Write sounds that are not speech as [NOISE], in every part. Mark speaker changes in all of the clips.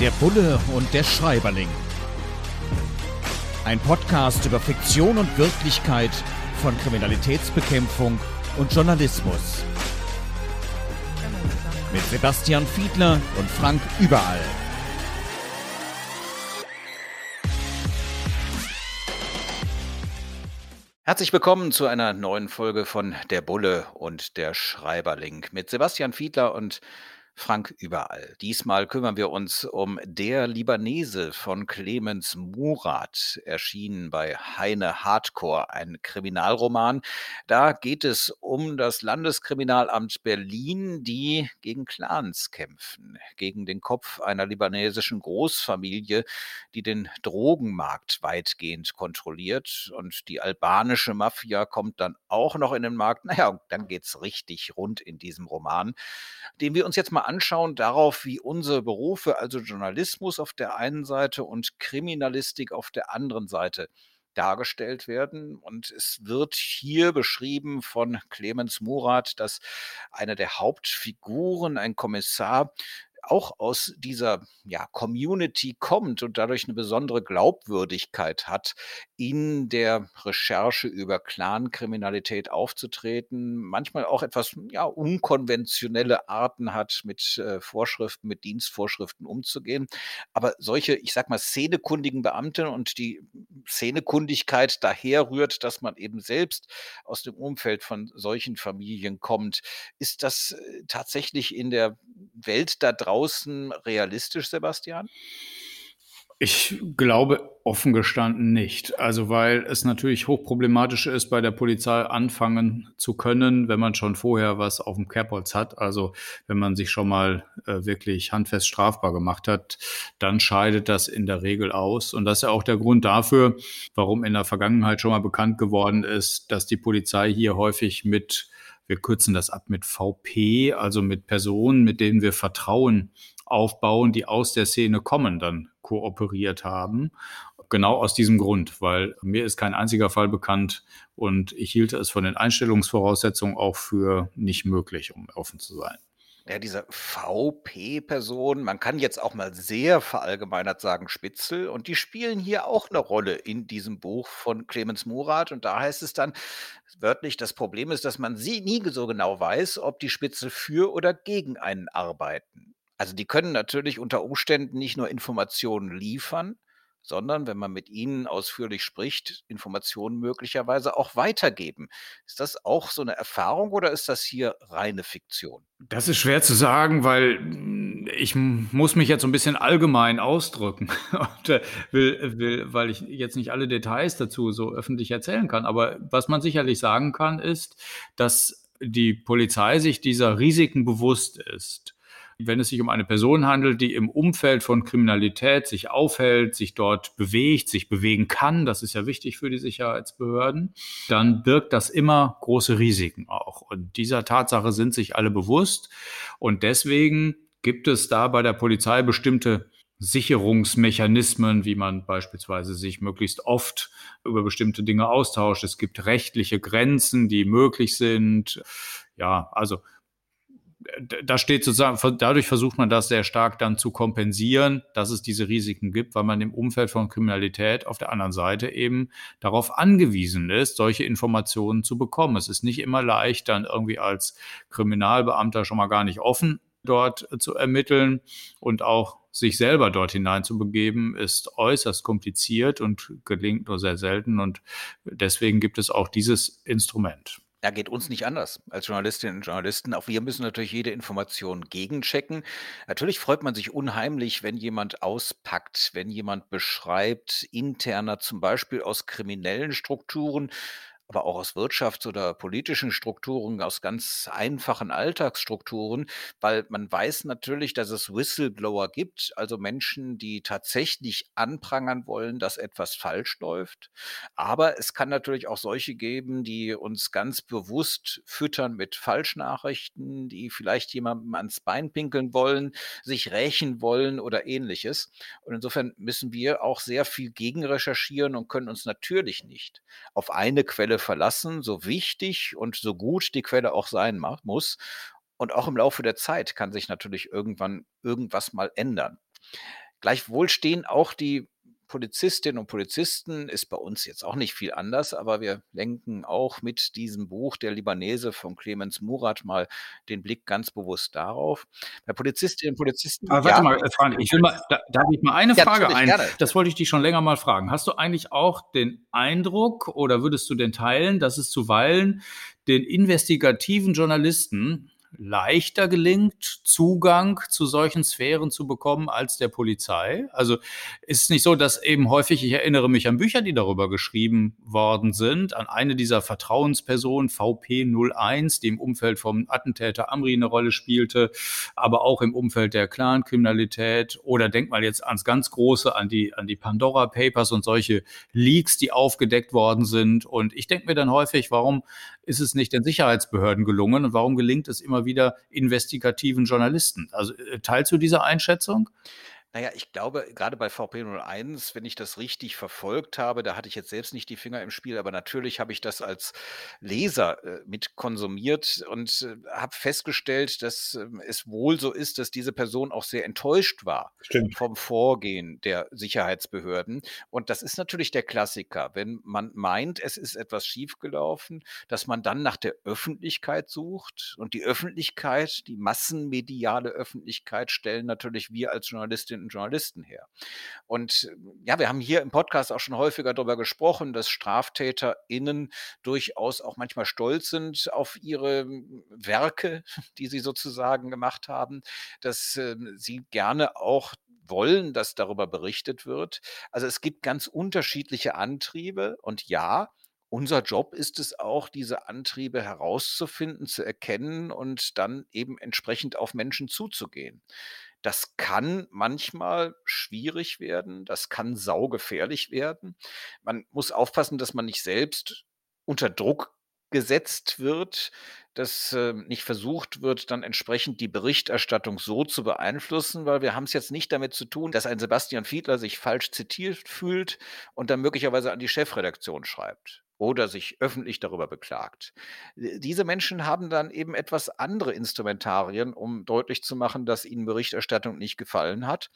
Speaker 1: Der Bulle und der Schreiberling. Ein Podcast über Fiktion und Wirklichkeit von Kriminalitätsbekämpfung und Journalismus. Mit Sebastian Fiedler und Frank Überall. Herzlich willkommen zu einer neuen Folge von Der Bulle und der Schreiberling mit Sebastian Fiedler und Frank überall. Diesmal kümmern wir uns um Der Libanese von Clemens Murat, erschienen bei Heine Hardcore, ein Kriminalroman. Da geht es um das Landeskriminalamt Berlin, die gegen Clans kämpfen, gegen den Kopf einer libanesischen Großfamilie, die den Drogenmarkt weitgehend kontrolliert und die albanische Mafia kommt dann auch noch in den Markt. Naja, dann geht's richtig rund in diesem Roman, den wir uns jetzt mal anschauen darauf, wie unsere Berufe, also Journalismus auf der einen Seite und Kriminalistik auf der anderen Seite dargestellt werden. Und es wird hier beschrieben von Clemens Murat, dass einer der Hauptfiguren, ein Kommissar, auch aus dieser ja, Community kommt und dadurch eine besondere Glaubwürdigkeit hat, in der Recherche über Clankriminalität aufzutreten, manchmal auch etwas ja, unkonventionelle Arten hat, mit äh, Vorschriften, mit Dienstvorschriften umzugehen. Aber solche, ich sag mal, szenekundigen Beamten und die Szenekundigkeit daher rührt, dass man eben selbst aus dem Umfeld von solchen Familien kommt. Ist das äh, tatsächlich in der Welt da draußen realistisch, Sebastian?
Speaker 2: Ich glaube offen gestanden nicht. Also weil es natürlich hochproblematisch ist, bei der Polizei anfangen zu können, wenn man schon vorher was auf dem Kerbholz hat. Also wenn man sich schon mal äh, wirklich handfest strafbar gemacht hat, dann scheidet das in der Regel aus. Und das ist ja auch der Grund dafür, warum in der Vergangenheit schon mal bekannt geworden ist, dass die Polizei hier häufig mit wir kürzen das ab mit VP, also mit Personen, mit denen wir Vertrauen aufbauen, die aus der Szene kommen, dann kooperiert haben. Genau aus diesem Grund, weil mir ist kein einziger Fall bekannt und ich hielte es von den Einstellungsvoraussetzungen auch für nicht möglich, um offen zu sein.
Speaker 1: Ja, diese VP-Person, man kann jetzt auch mal sehr verallgemeinert sagen Spitzel und die spielen hier auch eine Rolle in diesem Buch von Clemens Murat und da heißt es dann wörtlich, das Problem ist, dass man sie nie so genau weiß, ob die Spitzel für oder gegen einen arbeiten. Also, die können natürlich unter Umständen nicht nur Informationen liefern, sondern wenn man mit ihnen ausführlich spricht, Informationen möglicherweise auch weitergeben. Ist das auch so eine Erfahrung oder ist das hier reine Fiktion?
Speaker 2: Das ist schwer zu sagen, weil hm, ich muss mich jetzt so ein bisschen allgemein ausdrücken [LAUGHS] und, äh, will will weil ich jetzt nicht alle Details dazu so öffentlich erzählen kann. Aber was man sicherlich sagen kann, ist, dass die Polizei sich dieser Risiken bewusst ist wenn es sich um eine Person handelt, die im Umfeld von Kriminalität sich aufhält, sich dort bewegt, sich bewegen kann, das ist ja wichtig für die Sicherheitsbehörden, dann birgt das immer große Risiken auch. Und dieser Tatsache sind sich alle bewusst. Und deswegen gibt es da bei der Polizei bestimmte Sicherungsmechanismen, wie man beispielsweise sich möglichst oft über bestimmte Dinge austauscht. Es gibt rechtliche Grenzen, die möglich sind. Ja, also da steht sozusagen, dadurch versucht man das sehr stark dann zu kompensieren, dass es diese Risiken gibt, weil man im Umfeld von Kriminalität auf der anderen Seite eben darauf angewiesen ist, solche Informationen zu bekommen. Es ist nicht immer leicht, dann irgendwie als Kriminalbeamter schon mal gar nicht offen dort zu ermitteln und auch sich selber dort hinein zu begeben, ist äußerst kompliziert und gelingt nur sehr selten. Und deswegen gibt es auch dieses Instrument.
Speaker 1: Ja, geht uns nicht anders als Journalistinnen und Journalisten. Auch wir müssen natürlich jede Information gegenchecken. Natürlich freut man sich unheimlich, wenn jemand auspackt, wenn jemand beschreibt, interner zum Beispiel aus kriminellen Strukturen, aber auch aus Wirtschafts- oder politischen Strukturen, aus ganz einfachen Alltagsstrukturen, weil man weiß natürlich, dass es Whistleblower gibt, also Menschen, die tatsächlich anprangern wollen, dass etwas falsch läuft. Aber es kann natürlich auch solche geben, die uns ganz bewusst füttern mit Falschnachrichten, die vielleicht jemandem ans Bein pinkeln wollen, sich rächen wollen oder ähnliches. Und insofern müssen wir auch sehr viel gegenrecherchieren und können uns natürlich nicht auf eine Quelle verlassen, so wichtig und so gut die Quelle auch sein muss. Und auch im Laufe der Zeit kann sich natürlich irgendwann irgendwas mal ändern. Gleichwohl stehen auch die Polizistinnen und Polizisten ist bei uns jetzt auch nicht viel anders, aber wir lenken auch mit diesem Buch Der Libanese von Clemens Murat mal den Blick ganz bewusst darauf. Bei Polizistinnen und Polizisten.
Speaker 2: Aber warte ja, mal, Frank, ich will mal, da, darf ich mal eine
Speaker 1: ja,
Speaker 2: Frage ein?
Speaker 1: Gerne.
Speaker 2: Das wollte ich dich schon länger mal fragen. Hast du eigentlich auch den Eindruck oder würdest du denn teilen, dass es zuweilen den investigativen Journalisten leichter gelingt, Zugang zu solchen Sphären zu bekommen als der Polizei. Also ist es nicht so, dass eben häufig, ich erinnere mich an Bücher, die darüber geschrieben worden sind, an eine dieser Vertrauenspersonen, VP01, die im Umfeld vom Attentäter Amri eine Rolle spielte, aber auch im Umfeld der Clankriminalität oder denk mal jetzt ans ganz Große, an die, an die Pandora Papers und solche Leaks, die aufgedeckt worden sind. Und ich denke mir dann häufig, warum ist es nicht den Sicherheitsbehörden gelungen und warum gelingt es immer wieder investigativen Journalisten? Also äh, teilst du diese Einschätzung?
Speaker 1: Naja, ich glaube, gerade bei VP01, wenn ich das richtig verfolgt habe, da hatte ich jetzt selbst nicht die Finger im Spiel, aber natürlich habe ich das als Leser äh, mit konsumiert und äh, habe festgestellt, dass äh, es wohl so ist, dass diese Person auch sehr enttäuscht war
Speaker 2: Stimmt.
Speaker 1: vom Vorgehen der Sicherheitsbehörden. Und das ist natürlich der Klassiker, wenn man meint, es ist etwas schiefgelaufen, dass man dann nach der Öffentlichkeit sucht und die Öffentlichkeit, die massenmediale Öffentlichkeit stellen natürlich wir als Journalistinnen kompetenten Journalisten her. Und ja, wir haben hier im Podcast auch schon häufiger darüber gesprochen, dass StraftäterInnen durchaus auch manchmal stolz sind auf ihre Werke, [LAUGHS] die sie sozusagen gemacht haben, dass äh, sie gerne auch wollen, dass darüber berichtet wird. Also es gibt ganz unterschiedliche Antriebe und ja, unser Job ist es auch, diese Antriebe herauszufinden, zu erkennen und dann eben entsprechend auf Menschen zuzugehen. Das kann manchmal schwierig werden, das kann saugefährlich werden. Man muss aufpassen, dass man nicht selbst unter Druck gesetzt wird, dass äh, nicht versucht wird, dann entsprechend die Berichterstattung so zu beeinflussen, weil wir haben es jetzt nicht damit zu tun, dass ein Sebastian Fiedler sich falsch zitiert fühlt und dann möglicherweise an die Chefredaktion schreibt oder sich öffentlich darüber beklagt. Diese Menschen haben dann eben etwas andere Instrumentarien, um deutlich zu machen, dass ihnen Berichterstattung nicht gefallen hat.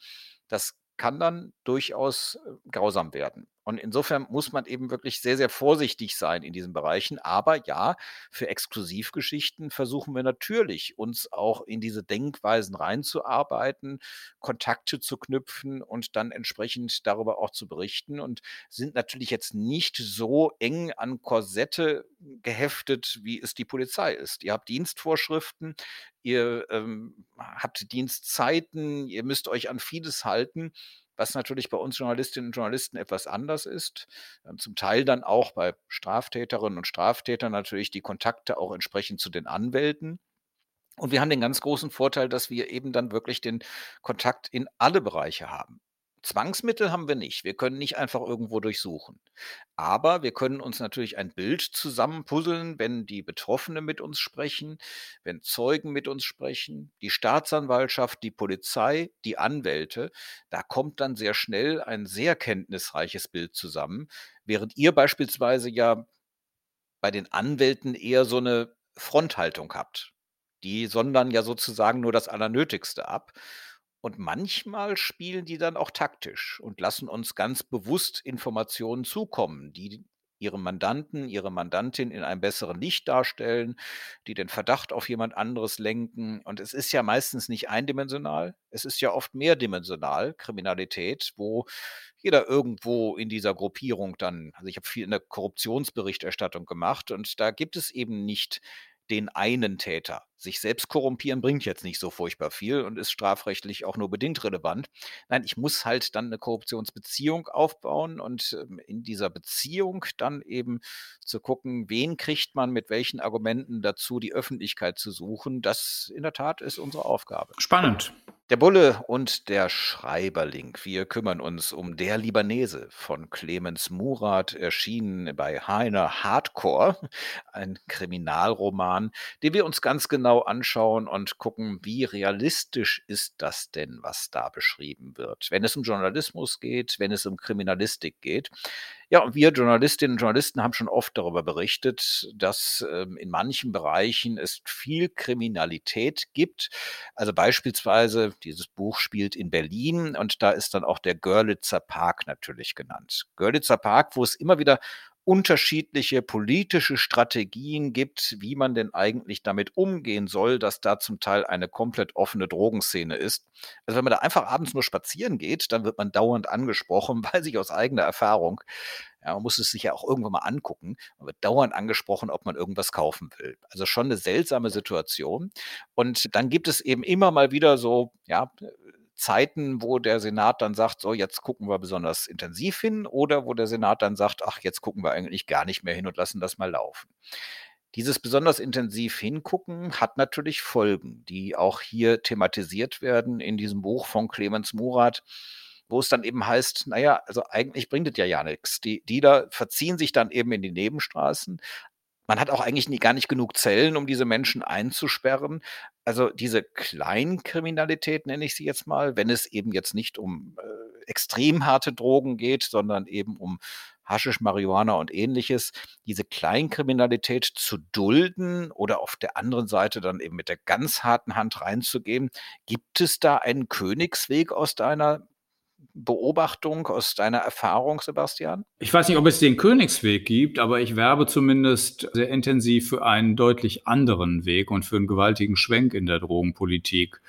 Speaker 1: Das kann dann durchaus äh, grausam werden. Und insofern muss man eben wirklich sehr, sehr vorsichtig sein in diesen Bereichen. Aber ja, für Exklusivgeschichten versuchen wir natürlich, uns auch in diese Denkweisen reinzuarbeiten, Kontakte zu knüpfen und dann entsprechend darüber auch zu berichten und sind natürlich jetzt nicht so eng an Korsette geheftet, wie es die Polizei ist. Ihr habt Dienstvorschriften, ihr ähm, habt Dienstzeiten, ihr müsst euch an vieles halten was natürlich bei uns Journalistinnen und Journalisten etwas anders ist. Ähm, zum Teil dann auch bei Straftäterinnen und Straftätern natürlich die Kontakte auch entsprechend zu den Anwälten. Und wir haben den ganz großen Vorteil, dass wir eben dann wirklich den Kontakt in alle Bereiche haben. Zwangsmittel haben wir nicht. Wir können nicht einfach irgendwo durchsuchen. Aber wir können uns natürlich ein Bild zusammenpuzzeln, wenn die Betroffenen mit uns sprechen, wenn Zeugen mit uns sprechen, die Staatsanwaltschaft, die Polizei, die Anwälte. Da kommt dann sehr schnell ein sehr kenntnisreiches Bild zusammen, während ihr beispielsweise ja bei den Anwälten eher so eine Fronthaltung habt. Die sondern ja sozusagen nur das Allernötigste ab. Und manchmal spielen die dann auch taktisch und lassen uns ganz bewusst Informationen zukommen, die ihre Mandanten, ihre Mandantin in einem besseren Licht darstellen, die den Verdacht auf jemand anderes lenken. Und es ist ja meistens nicht eindimensional, es ist ja oft mehrdimensional, Kriminalität, wo jeder irgendwo in dieser Gruppierung dann, also ich habe viel in der Korruptionsberichterstattung gemacht und da gibt es eben nicht den einen Täter. Sich selbst korrumpieren bringt jetzt nicht so furchtbar viel und ist strafrechtlich auch nur bedingt relevant. Nein, ich muss halt dann eine Korruptionsbeziehung aufbauen und ähm, in dieser Beziehung dann eben zu gucken, wen kriegt man mit welchen Argumenten dazu, die Öffentlichkeit zu suchen. Das in der Tat ist unsere Aufgabe.
Speaker 2: Spannend.
Speaker 1: Der Bulle und der Schreiberling. Wir kümmern uns um Der Libanese von Clemens Murat, erschienen bei Heiner Hardcore, ein Kriminalroman, den wir uns ganz genau anschauen und gucken, wie realistisch ist das denn, was da beschrieben wird. Wenn es um Journalismus geht, wenn es um Kriminalistik geht. Ja, und wir Journalistinnen und Journalisten haben schon oft darüber berichtet, dass ähm, in manchen Bereichen es viel Kriminalität gibt. Also beispielsweise, dieses Buch spielt in Berlin und da ist dann auch der Görlitzer Park natürlich genannt. Görlitzer Park, wo es immer wieder unterschiedliche politische Strategien gibt, wie man denn eigentlich damit umgehen soll, dass da zum Teil eine komplett offene Drogenszene ist. Also wenn man da einfach abends nur spazieren geht, dann wird man dauernd angesprochen, [LAUGHS] weil sich aus eigener Erfahrung, ja, man muss es sich ja auch irgendwann mal angucken, man wird dauernd angesprochen, ob man irgendwas kaufen will. Also schon eine seltsame Situation. Und dann gibt es eben immer mal wieder so, ja, Zeiten, wo der Senat dann sagt, so jetzt gucken wir besonders intensiv hin oder wo der Senat dann sagt, ach, jetzt gucken wir eigentlich gar nicht mehr hin und lassen das mal laufen. Dieses besonders intensiv hingucken hat natürlich Folgen, die auch hier thematisiert werden in diesem Buch von Clemens Murat, wo es dann eben heißt, naja, also eigentlich bringt es ja ja nichts. Die Dealer verziehen sich dann eben in die Nebenstraßen, man hat auch eigentlich nie, gar nicht genug Zellen, um diese Menschen einzusperren. Also diese Kleinkriminalität nenne ich sie jetzt mal, wenn es eben jetzt nicht um äh, extrem harte Drogen geht, sondern eben um Haschisch, Marihuana und ähnliches, diese Kleinkriminalität zu dulden oder auf der anderen Seite dann eben mit der ganz harten Hand reinzugehen. Gibt es da einen Königsweg aus deiner Beobachtung, aus deiner Erfahrung, Sebastian?
Speaker 2: Ich weiß nicht, ob es den Königsweg gibt, aber ich werbe zumindest sehr intensiv für einen deutlich anderen Weg und für einen gewaltigen Schwenk in der Drogenpolitik,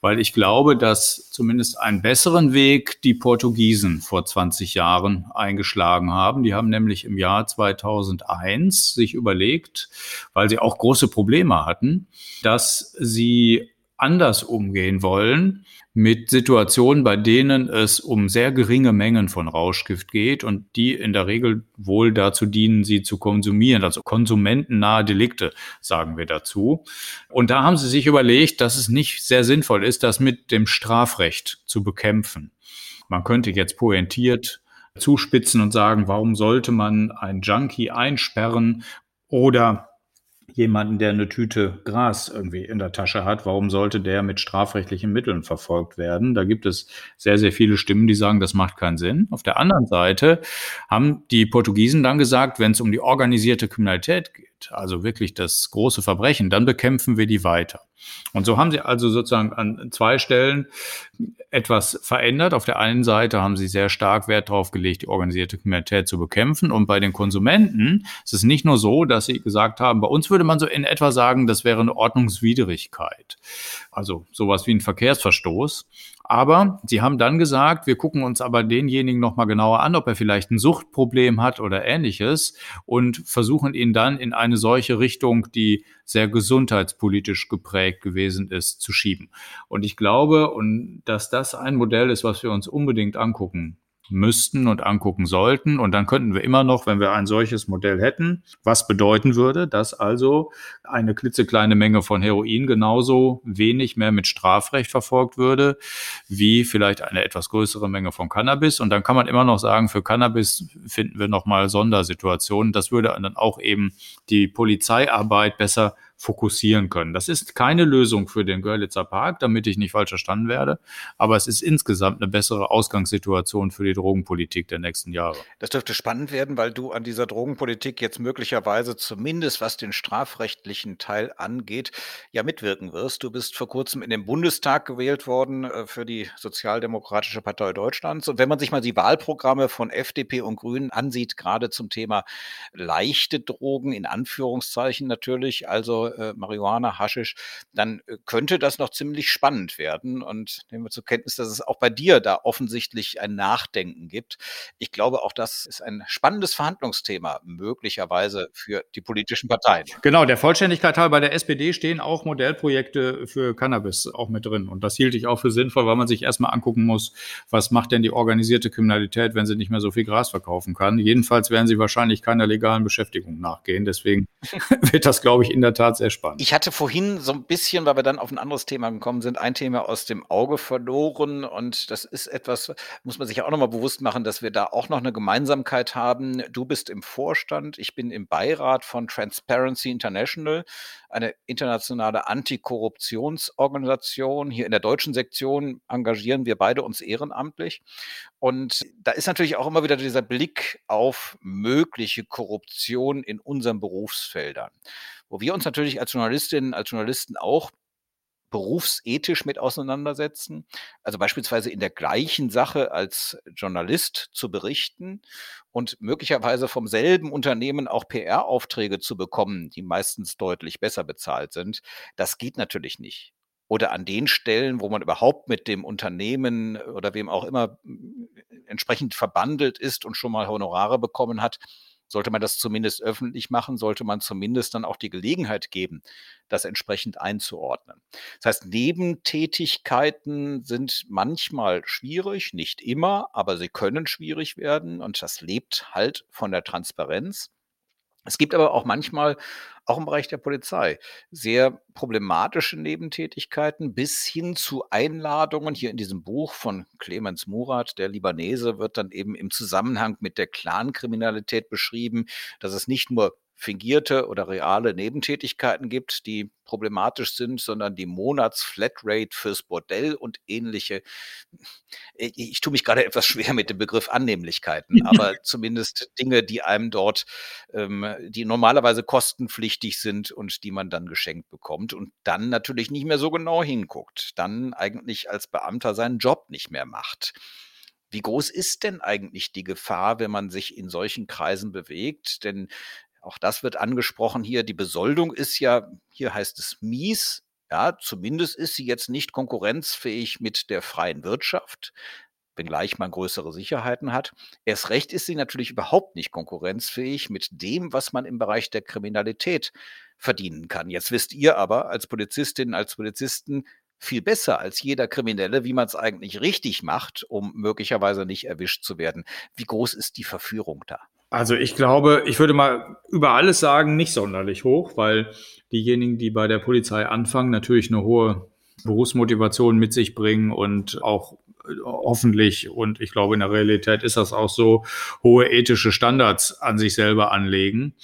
Speaker 2: weil ich glaube, dass zumindest einen besseren Weg die Portugiesen vor 20 Jahren eingeschlagen haben. Die haben nämlich im Jahr 2001 sich überlegt, weil sie auch große Probleme hatten, dass sie anders umgehen wollen mit Situationen, bei denen es um sehr geringe Mengen von Rauschgift geht und die in der Regel wohl dazu dienen, sie zu konsumieren, also konsumentennahe Delikte, sagen wir dazu. Und da haben sie sich überlegt, dass es nicht sehr sinnvoll ist, das mit dem Strafrecht zu bekämpfen. Man könnte jetzt pointiert zuspitzen und sagen, warum sollte man einen Junkie einsperren oder jemanden, der eine Tüte Gras irgendwie in der Tasche hat, warum sollte der mit strafrechtlichen Mitteln verfolgt werden? Da gibt es sehr, sehr viele Stimmen, die sagen, das macht keinen Sinn. Auf der anderen Seite haben die Portugiesen dann gesagt, wenn es um die organisierte Kriminalität geht, also wirklich das große Verbrechen, dann bekämpfen wir die weiter. Und so haben sie also sozusagen an zwei Stellen etwas verändert. Auf der einen Seite haben sie sehr stark Wert darauf gelegt, die organisierte Kriminalität zu bekämpfen. Und bei den Konsumenten ist es nicht nur so, dass sie gesagt haben, bei uns würde man so in etwa sagen, das wäre eine Ordnungswidrigkeit. Also sowas wie ein Verkehrsverstoß. Aber sie haben dann gesagt, wir gucken uns aber denjenigen nochmal genauer an, ob er vielleicht ein Suchtproblem hat oder ähnliches und versuchen ihn dann in eine solche Richtung, die sehr gesundheitspolitisch geprägt gewesen ist, zu schieben. Und ich glaube, und dass das ein Modell ist, was wir uns unbedingt angucken müssten und angucken sollten. Und dann könnten wir immer noch, wenn wir ein solches Modell hätten, was bedeuten würde, dass also eine klitzekleine Menge von Heroin genauso wenig mehr mit Strafrecht verfolgt würde, wie vielleicht eine etwas größere Menge von Cannabis. Und dann kann man immer noch sagen, für Cannabis finden wir nochmal Sondersituationen. Das würde dann auch eben die Polizeiarbeit besser fokussieren können. Das ist keine Lösung für den Görlitzer Park, damit ich nicht falsch verstanden werde, aber es ist insgesamt eine bessere Ausgangssituation für die Drogenpolitik der nächsten Jahre.
Speaker 1: Das dürfte spannend werden, weil du an dieser Drogenpolitik jetzt möglicherweise zumindest was den strafrechtlichen Teil angeht, ja mitwirken wirst. Du bist vor kurzem in den Bundestag gewählt worden äh, für die Sozialdemokratische Partei Deutschlands und wenn man sich mal die Wahlprogramme von FDP und Grünen ansieht, gerade zum Thema leichte Drogen in Anführungszeichen natürlich, also äh, Marihuana, Haschisch, dann äh, könnte das noch ziemlich spannend werden. Und nehmen wir zur Kenntnis, dass es auch bei dir da offensichtlich ein Nachdenken gibt. Ich glaube, auch das ist ein spannendes Verhandlungsthema, möglicherweise für die politischen Parteien.
Speaker 2: Genau, der Vollständigkeit halber bei der SPD stehen auch Modellprojekte für Cannabis auch mit drin. Und das hielt ich auch für sinnvoll, weil man sich erstmal angucken muss, was macht denn die organisierte Kriminalität, wenn sie nicht mehr so viel Gras verkaufen kann. Jedenfalls werden sie wahrscheinlich keiner legalen Beschäftigung nachgehen. Deswegen [LAUGHS] wird das, glaube ich, in der Tat sehr spannend.
Speaker 1: Ich hatte vorhin so ein bisschen, weil wir dann auf ein anderes Thema gekommen sind, ein Thema aus dem Auge verloren. Und das ist etwas, muss man sich auch nochmal bewusst machen, dass wir da auch noch eine Gemeinsamkeit haben. Du bist im Vorstand, ich bin im Beirat von Transparency International, eine internationale Antikorruptionsorganisation. Hier in der deutschen Sektion engagieren wir beide uns ehrenamtlich. Und da ist natürlich auch immer wieder dieser Blick auf mögliche Korruption in unseren Berufsfeldern, wo wir uns natürlich als Journalistinnen, als Journalisten auch berufsethisch mit auseinandersetzen. Also beispielsweise in der gleichen Sache als Journalist zu berichten und möglicherweise vom selben Unternehmen auch PR-Aufträge zu bekommen, die meistens deutlich besser bezahlt sind. Das geht natürlich nicht oder an den Stellen, wo man überhaupt mit dem Unternehmen oder wem auch immer entsprechend verbandelt ist und schon mal Honorare bekommen hat, sollte man das zumindest öffentlich machen, sollte man zumindest dann auch die Gelegenheit geben, das entsprechend einzuordnen. Das heißt, Nebentätigkeiten sind manchmal schwierig, nicht immer, aber sie können schwierig werden und das lebt halt von der Transparenz. Es gibt aber auch manchmal, auch im Bereich der Polizei, sehr problematische Nebentätigkeiten bis hin zu Einladungen. Hier in diesem Buch von Clemens Murat, der Libanese, wird dann eben im Zusammenhang mit der Clankriminalität beschrieben, dass es nicht nur fingierte oder reale Nebentätigkeiten gibt, die problematisch sind, sondern die Monatsflatrate fürs Bordell und ähnliche. Ich, ich tue mich gerade etwas schwer mit dem Begriff Annehmlichkeiten, [LAUGHS] aber zumindest Dinge, die einem dort, ähm, die normalerweise kostenpflichtig sind und die man dann geschenkt bekommt und dann natürlich nicht mehr so genau hinguckt, dann eigentlich als Beamter seinen Job nicht mehr macht. Wie groß ist denn eigentlich die Gefahr, wenn man sich in solchen Kreisen bewegt? Denn auch das wird angesprochen hier. Die Besoldung ist ja, hier heißt es mies. Ja, zumindest ist sie jetzt nicht konkurrenzfähig mit der freien Wirtschaft, wenngleich man größere Sicherheiten hat. Erst recht ist sie natürlich überhaupt nicht konkurrenzfähig mit dem, was man im Bereich der Kriminalität verdienen kann. Jetzt wisst ihr aber als Polizistinnen, als Polizisten viel besser als jeder Kriminelle, wie man es eigentlich richtig macht, um möglicherweise nicht erwischt zu werden. Wie groß ist die Verführung da?
Speaker 2: Also ich glaube, ich würde mal über alles sagen, nicht sonderlich hoch, weil diejenigen, die bei der Polizei anfangen, natürlich eine hohe Berufsmotivation mit sich bringen und auch äh, hoffentlich, und ich glaube in der Realität ist das auch so, hohe ethische Standards an sich selber anlegen.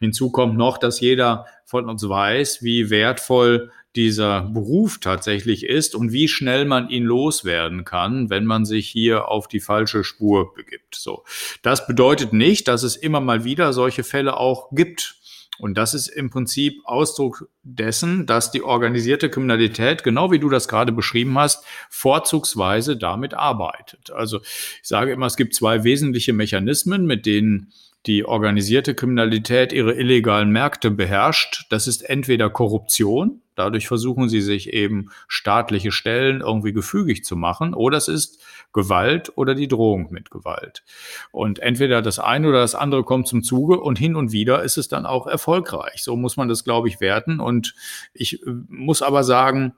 Speaker 2: Hinzu kommt noch, dass jeder von uns weiß, wie wertvoll dieser Beruf tatsächlich ist und wie schnell man ihn loswerden kann, wenn man sich hier auf die falsche Spur begibt. So. Das bedeutet nicht, dass es immer mal wieder solche Fälle auch gibt. Und das ist im Prinzip Ausdruck dessen, dass die organisierte Kriminalität, genau wie du das gerade beschrieben hast, vorzugsweise damit arbeitet. Also ich sage immer, es gibt zwei wesentliche Mechanismen, mit denen die organisierte Kriminalität ihre illegalen Märkte beherrscht. Das ist entweder Korruption, dadurch versuchen sie sich eben staatliche Stellen irgendwie gefügig zu machen, oder es ist Gewalt oder die Drohung mit Gewalt. Und entweder das eine oder das andere kommt zum Zuge und hin und wieder ist es dann auch erfolgreich. So muss man das, glaube ich, werten. Und ich äh, muss aber sagen,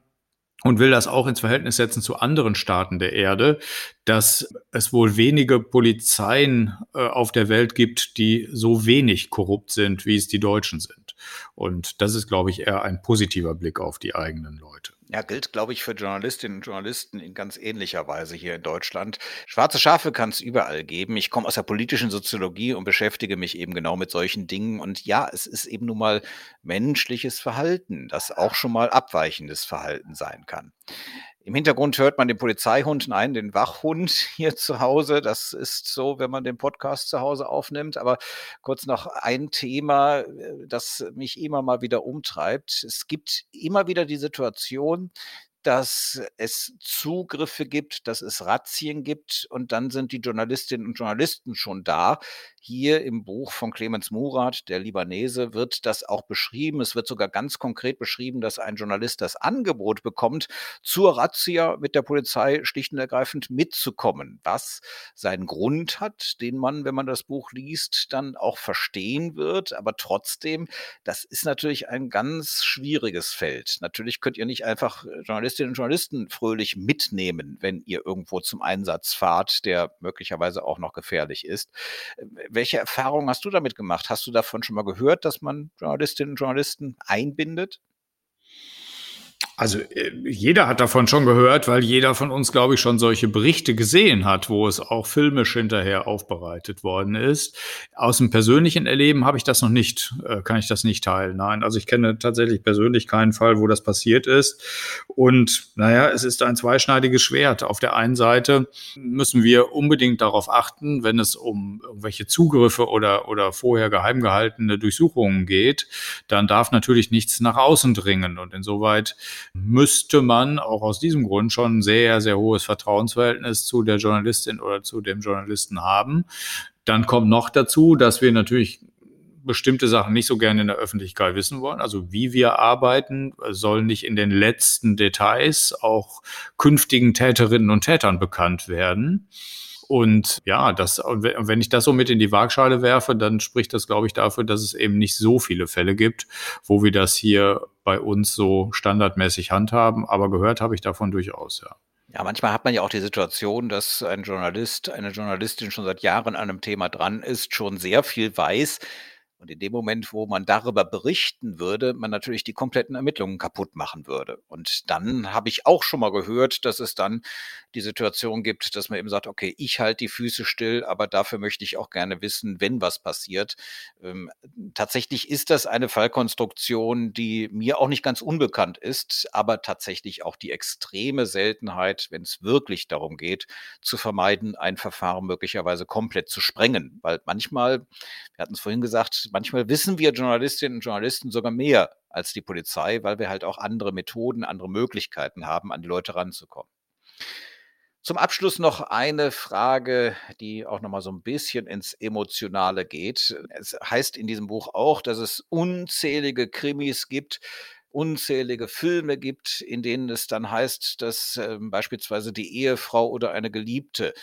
Speaker 2: und will das auch ins Verhältnis setzen zu anderen Staaten der Erde, dass es wohl wenige Polizeien äh, auf der Welt gibt, die so wenig korrupt sind, wie es die Deutschen sind. Und das ist, glaube ich, eher ein positiver Blick auf die eigenen Leute.
Speaker 1: Ja, gilt, glaube ich, für Journalistinnen und Journalisten in ganz ähnlicher Weise hier in Deutschland. Schwarze Schafe kann es überall geben. Ich komme aus der politischen Soziologie und beschäftige mich eben genau mit solchen Dingen. Und ja, es ist eben nun mal menschliches Verhalten, das auch schon mal abweichendes Verhalten sein kann. Im Hintergrund hört man den Polizeihund, nein, den Wachhund [LAUGHS] hier zu Hause. Das ist so, wenn man den Podcast zu Hause aufnimmt. Aber kurz noch ein Thema, äh, das mich immer mal wieder umtreibt. Es gibt immer wieder die Situation, dass es Zugriffe gibt, dass es Razzien gibt und dann sind die Journalistinnen und Journalisten schon da. Hier im Buch von Clemens Murat, der Libanese, wird das auch beschrieben. Es wird sogar ganz konkret beschrieben, dass ein Journalist das Angebot bekommt, zur Razzia mit der Polizei schlicht und ergreifend mitzukommen, was seinen Grund hat, den man, wenn man das Buch liest, dann auch verstehen wird. Aber trotzdem, das ist natürlich ein ganz schwieriges Feld. Natürlich könnt ihr nicht einfach Journalisten Journalistinnen und Journalisten fröhlich mitnehmen, wenn ihr irgendwo zum Einsatz fahrt, der möglicherweise auch noch gefährlich ist. Welche Erfahrungen hast du damit gemacht? Hast du davon schon mal gehört, dass man Journalistinnen und Journalisten einbindet?
Speaker 2: Also äh, jeder hat davon schon gehört, weil jeder von uns, glaube ich, schon solche Berichte gesehen hat, wo es auch filmisch hinterher aufbereitet worden ist. Aus dem persönlichen Erleben habe ich das noch nicht, äh, kann ich das nicht teilen. Nein, also ich kenne tatsächlich persönlich keinen Fall, wo das passiert ist. Und naja, es ist ein zweischneidiges Schwert. Auf der einen Seite müssen wir unbedingt darauf achten, wenn es um irgendwelche Zugriffe oder, oder vorher geheim gehaltene Durchsuchungen geht, dann darf natürlich nichts nach außen dringen. Und insoweit müsste man auch aus diesem Grund schon ein sehr, sehr hohes Vertrauensverhältnis zu der Journalistin oder zu dem Journalisten haben. Dann kommt noch dazu, dass wir natürlich bestimmte Sachen nicht so gerne in der Öffentlichkeit wissen wollen. Also wie wir arbeiten, soll nicht in den letzten Details auch künftigen Täterinnen und Tätern bekannt werden. Und ja, das, wenn ich das so mit in die Waagschale werfe, dann spricht das, glaube ich, dafür, dass es eben nicht so viele Fälle gibt, wo wir das hier bei uns so standardmäßig handhaben. Aber gehört habe ich davon durchaus, ja.
Speaker 1: Ja, manchmal hat man ja auch die Situation, dass ein Journalist, eine Journalistin schon seit Jahren an einem Thema dran ist, schon sehr viel weiß, und in dem Moment, wo man darüber berichten würde, man natürlich die kompletten Ermittlungen kaputt machen würde. Und dann habe ich auch schon mal gehört, dass es dann die Situation gibt, dass man eben sagt, okay, ich halte die Füße still, aber dafür möchte ich auch gerne wissen, wenn was passiert. Ähm, tatsächlich ist das eine Fallkonstruktion, die mir auch nicht ganz unbekannt ist, aber tatsächlich auch die extreme Seltenheit, wenn es wirklich darum geht, zu vermeiden, ein Verfahren möglicherweise komplett zu sprengen. Weil manchmal, wir hatten es vorhin gesagt, manchmal wissen wir Journalistinnen und Journalisten sogar mehr als die Polizei, weil wir halt auch andere Methoden, andere Möglichkeiten haben, an die Leute ranzukommen. Zum Abschluss noch eine Frage, die auch noch mal so ein bisschen ins Emotionale geht. Es heißt in diesem Buch auch, dass es unzählige Krimis gibt, unzählige Filme gibt, in denen es dann heißt, dass äh, beispielsweise die Ehefrau oder eine Geliebte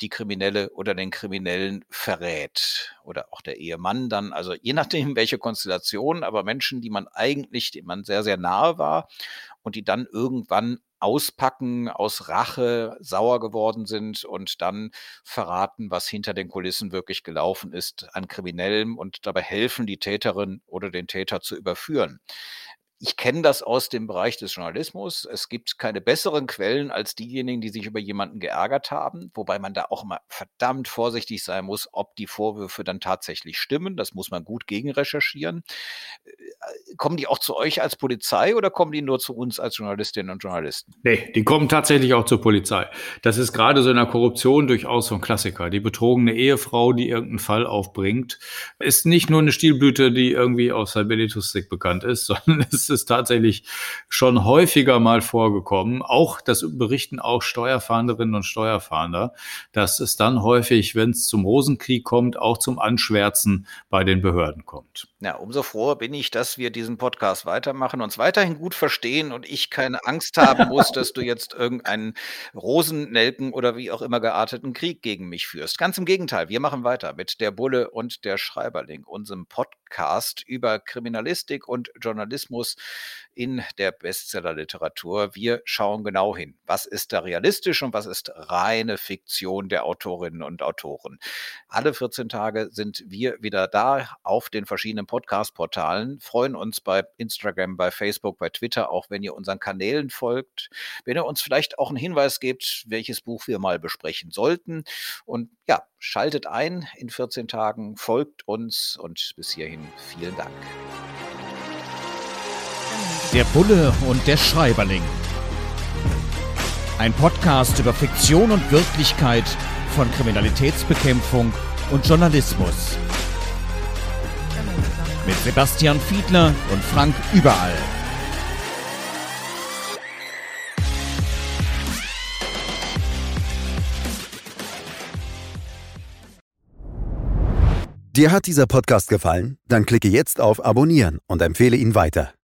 Speaker 1: die Kriminelle oder den Kriminellen verrät oder auch der Ehemann dann, also je nachdem, [LAUGHS] welche Konstellation, aber Menschen, die man eigentlich, denen man sehr, sehr nahe war und die dann irgendwann auspacken, aus Rache sauer geworden sind und dann verraten, was hinter den Kulissen wirklich gelaufen ist an Kriminellem und dabei helfen, die Täterin oder den Täter zu überführen. Ich kenne das aus dem Bereich des Journalismus. Es gibt keine besseren Quellen als diejenigen, die sich über jemanden geärgert haben, wobei man da auch immer verdammt vorsichtig sein muss, ob die Vorwürfe dann tatsächlich stimmen. Das muss man gut gegenrecherchieren. Äh, kommen die auch zu euch als Polizei oder kommen die nur zu uns als Journalistinnen und Journalisten?
Speaker 2: Nee, die kommen tatsächlich auch zur Polizei. Das ist gerade so in der Korruption durchaus so ein Klassiker. Die betrogene Ehefrau, die irgendeinen Fall aufbringt, ist nicht nur eine Stilblüte, die irgendwie aus Cybernetustik bekannt ist, [LAUGHS] sondern es ist tatsächlich schon häufiger mal vorgekommen. Auch, das berichten auch Steuerfahnderinnen und Steuerfahnder, dass es dann häufig, wenn es zum Rosenkrieg kommt, auch zum Anschwärzen bei den Behörden kommt.
Speaker 1: Ja, umso froher bin ich, dass wir diesen Podcast weitermachen, uns weiterhin gut verstehen und ich keine Angst haben muss, dass du jetzt irgendeinen Rosennelken oder wie auch immer gearteten Krieg gegen mich führst. Ganz im Gegenteil, wir machen weiter mit der Bulle und der Schreiberling, unserem Podcast über Kriminalistik und Journalismus in der Bestsellerliteratur. Wir schauen genau hin, was ist da realistisch und was ist reine Fiktion der Autorinnen und Autoren. Alle 14 Tage sind wir wieder da auf den verschiedenen Podcast-Portalen, freuen uns bei Instagram, bei Facebook, bei Twitter, auch wenn ihr unseren Kanälen folgt, wenn ihr uns vielleicht auch einen Hinweis gebt, welches Buch wir mal besprechen sollten. Und ja, schaltet ein in 14 Tagen, folgt uns und bis hierhin vielen Dank.
Speaker 3: Der Bulle und der Schreiberling. Ein Podcast über Fiktion und Wirklichkeit von Kriminalitätsbekämpfung und Journalismus. Mit Sebastian Fiedler und Frank Überall.
Speaker 4: Dir hat dieser Podcast gefallen? Dann klicke jetzt auf Abonnieren und empfehle ihn weiter.